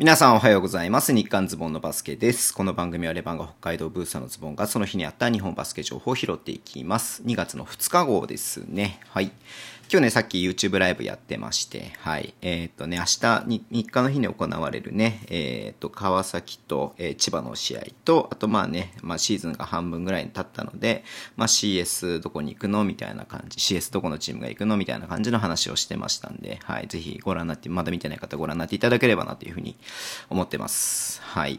皆さんおはようございます。日刊ズボンのバスケです。この番組はレバンガ北海道ブースターのズボンがその日にあった日本バスケ情報を拾っていきます。2月の2日号ですね。はい。今日ね、さっき YouTube ライブやってまして、はい。えーっとね、明日に、3日の日に行われるね、えーっと、川崎と、えー千葉の試合と、あとまあね、まあシーズンが半分ぐらいに経ったので、まあ CS どこに行くのみたいな感じ、CS どこのチームが行くのみたいな感じの話をしてましたんで、はい。ぜひご覧になって、まだ見てない方ご覧になっていただければなというふうに思ってます。はい。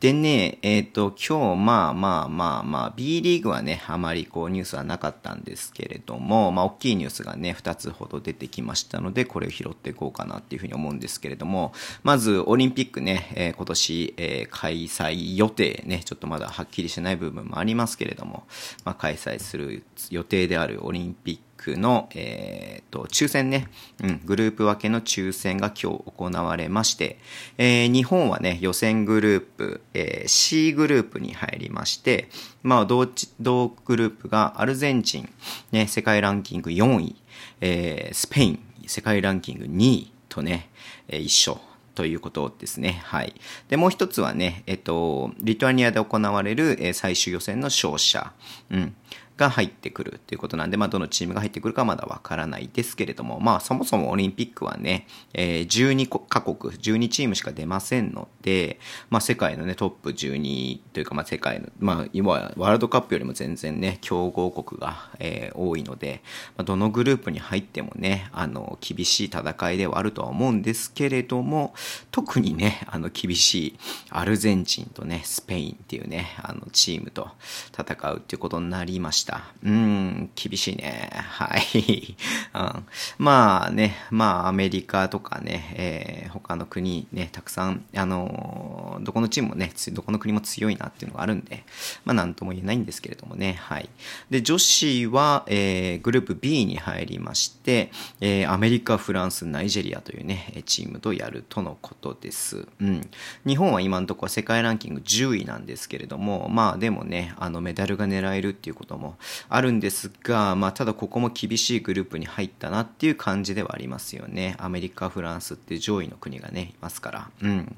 でね、えっ、と、今日、まあまあまあまあ、B リーグはね、あまりこうニュースはなかったんですけれども、まあ、大きいニュースがね、2つほど出てきましたので、これを拾っていこうかなっていうふうに思うんですけれども、まず、オリンピックね、えー今年、えー開催予定ね、ちょっとまだはっきりしない部分もありますけれども、まあ、開催する予定であるオリンピックの、えー、と抽選ね、うん、グループ分けの抽選が今日行われまして、えー日本はね、予選グループ、えー C グループに入りまして、まあ、同同グループがアルゼンチン、ね、世界ランキング4位、えースペイン、世界ランキング2位とね、えー一緒。ということですね。はい。で、もう一つはね、えっと、リトアニアで行われる、えー最終予選の勝者、うん、が入ってくるということなんで、まあ、どのチームが入ってくるかまだわからないですけれども、まあ、そもそもオリンピックはね、えー12カ国、12チームしか出ませんので、まあ、世界のね、トップ12というか、まあ、世界の、まあ、今はワールドカップよりも全然ね、強豪国が、えー多いので、まあ、どのグループに入ってもね、あの、厳しい戦いではあるとは思うんですけれども、特にね、あの、厳しいアルゼンチンとね、スペインっていうね、あの、チームと戦うっていうことになりました。うん、厳しいね。はい。うん、まあね、まあ、アメリカとかね、えー他の国ね、たくさん、あのーどこのチームもね、どこの国も強いなっていうのがあるんで、まあ、なんとも言えないんですけれどもね、はい。で、女子は、えーグループ B に入りまして、えーアメリカ、フランス、ナイジェリアというね、チームとやるとのことです。うん。日本は今のところ世界ランキング10位なんですけれども、まあでもね、あのメダルが狙えるっていうこともあるんですが、まあただここも厳しいグループに入ったなっていう感じではありますよね。アメリカ、フランスって上位の国がね、いますから。うん。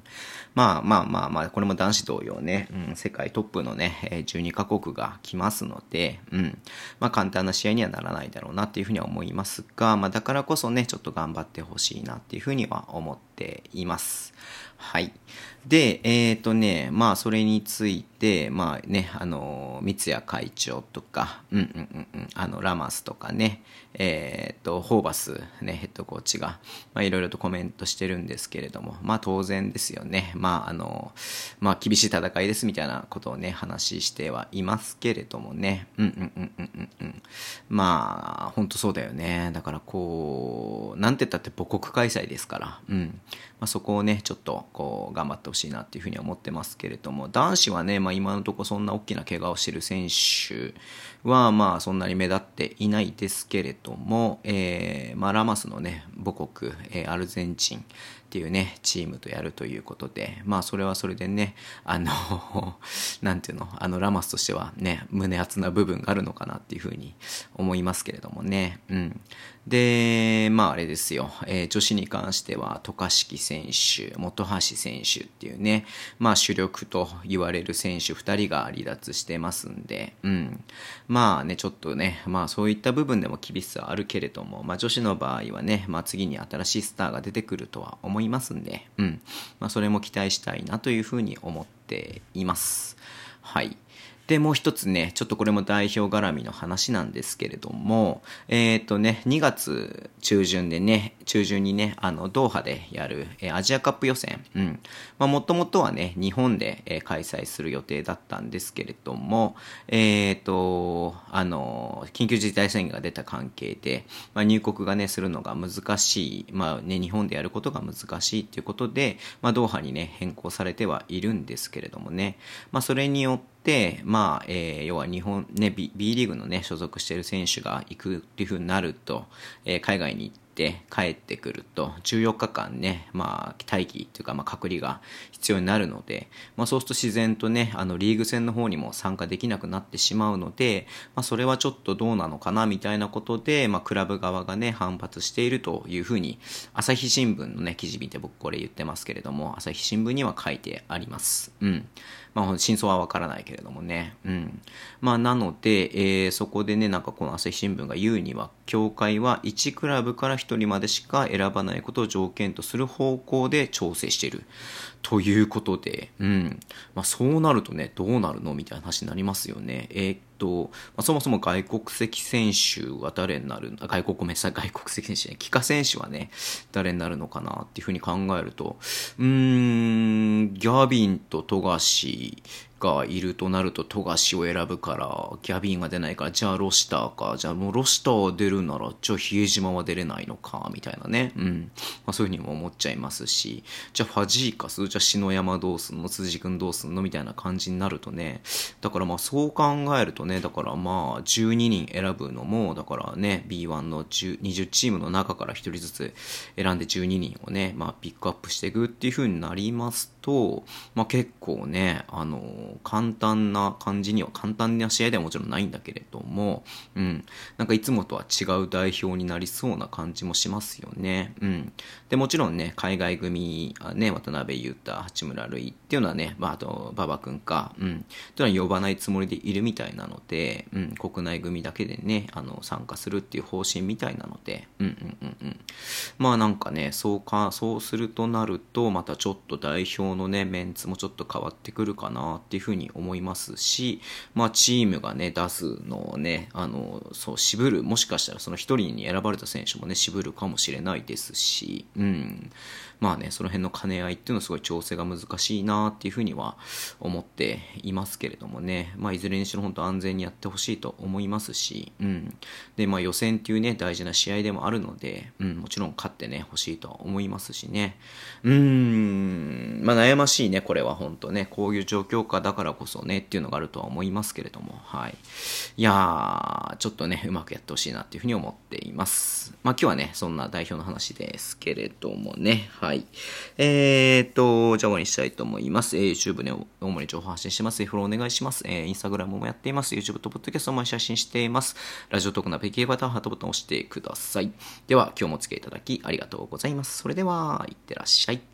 まあまあまあまあ、これも男子同様ね、うん、世界トップのね、12カ国が来ますので、うん。まあ簡単な試合にはならないだろうなっていうふうには思いますが、まあだからこそね、ちょっと頑張ってほしいなっていうふうには思ってています。はい。で、えっ、とね、まあ、それについて、まあね、あの、三谷会長とか、うんうんうんうん、あの、ラマスとかね、えっ、と、ホーバス、ね、ヘッドコーチが、まあ、いろいろとコメントしてるんですけれども、まあ、当然ですよね。まあ、あの、まあ、厳しい戦いですみたいなことをね、話してはいますけれどもね、うんうんうんうんうんうん。まあ、本当そうだよね。だから、こう、なんて言ったって母国開催ですから、うん。まあ、そこをね、ちょっと、こう、頑張ってほしいなっていうふうに思ってますけれども、男子はね、まあ、今のところそんな大きな怪我をしてる選手は、まあ、そんなに目立っていないですけれども、えー、まあ、ラマスのね、母国、えーアルゼンチンっていうね、チームとやるということで、まあ、それはそれでね、あの、なんていうの、あの、ラマスとしてはね、胸熱な部分があるのかなっていうふうに思いますけれどもね、うん。で、まあ、あれですよ、えー女子に関しては、渡嘉敷選手、本橋選手っていうね、まあ、主力と言われる選手2人が離脱してますんで、うん。まあね、ちょっとね、まあそういった部分でも厳しさはあるけれども、まあ女子の場合はね、まあ次に新しいスターが出てくるとは思いますんで、うん。まあそれも期待したいなというふうに思っています。はい。で、もう一つね、ちょっとこれも代表絡みの話なんですけれども、えっ、とね、2月中旬でね、中旬にね、あの、ドーハでやる、えーアジアカップ予選、うん。まあ、もともとはね、日本で、えー開催する予定だったんですけれども、えっ、と、あの、緊急事態宣言が出た関係で、まあ、入国がね、するのが難しい、まあね、日本でやることが難しいっていうことで、まあ、ドーハにね、変更されてはいるんですけれどもね、まあ、それによって、まあ、えー要は日本、ね、B, B リーグのね、所属してる選手が行くっていうふうになると、えー海外に行って、って帰ってくると14日間ね、まあ、待機というか、まあ、隔離が必要になるので、まあ、そうすると自然とねあのリーグ戦の方にも参加できなくなってしまうので、まあ、それはちょっとどうなのかなみたいなことで、まあ、クラブ側がね反発しているというふうに朝日新聞のね記事見て僕これ言ってますけれども朝日新聞には書いてあります。うんまあ、真相はわからないけれどもね。うん。まあ、なので、えー、そこでね、なんかこの朝日新聞が言うには、協会は1クラブから1人までしか選ばないことを条件とする方向で調整している。ということで、うん。まあ、そうなるとね、どうなるの？みたいな話になりますよね。えー、と、まあ、そもそも外国籍選手は誰になる外国、ごめんなさい、外国籍選手ね、帰化選手はね、誰になるのかなっていうふうに考えると、うん、ギャビンと富樫がいるとなると富樫を選ぶからギャビンが出ないからじゃあロシターかじゃあもうロシター出るならじゃあ比江島は出れないのかみたいなね。うん、まあ、そういうふうにも思っちゃいますしじゃあファジーカス？じゃあ篠山どうすんの？辻君どうすんの？みたいな感じになるとね。だからまあそう考えるとねね。だからまあ12人選ぶのもだからね B1 の20チームの中から1人ずつ選んで12人をねまあピックアップしていくっていうふうになりますと、まあ、結構ねあの簡単な感じには簡単な試合ではもちろんないんだけれども、うん、なんかいつもとは違う代表になりそうな感じもしますよね。うん、でもちろんね、海外組、ね、渡辺裕太、八村塁っていうのはね、まあ、あと馬場君か、うん、っていうのは呼ばないつもりでいるみたいなので、うん、国内組だけでね、あの参加するっていう方針みたいなので、うんうんうんうん。まあなんかね、そうか、そうするとなると、またちょっと代表のね、メンツもちょっと変わってくるかなっていうふうに思いますし、まあチームがね、出すのをね、あの、そう、渋る、もしかしたらその一人に選ばれた選手もね、渋るかもしれないですし、うん。まあね、その辺の兼ね合いっていうのはすごい調整が難しいなっていうふうには思っていますけれどもね、まあいずれにしろ本当安全にやってほしいと思いますし、うん。で、まあ予選っていうね、大事な試合でもあるので、うん、もちろん勝ってね、欲しいと思いますしね。うーん、まあ悩ましいね、これは本当ね、こういう状況下だからこそねっていうのがあるとは思いますけれども、はい。いやー、ちょっとね、うまくやってほしいなっていうふうに思っています。まあ今日はね、そんな代表の話ですけれどもね、はい。えー、っと、じゃあ終わりにしたいと思います。えー、YouTube で主に情報発信してます。フォローお願いします。えー、Instagram もやっています。YouTube と Podcast も配信しています。ラジオトークのペキバター、ハートボタンを押してください。では、今日もお付き合いいただきありがとうございます。それでは、いってらっしゃい。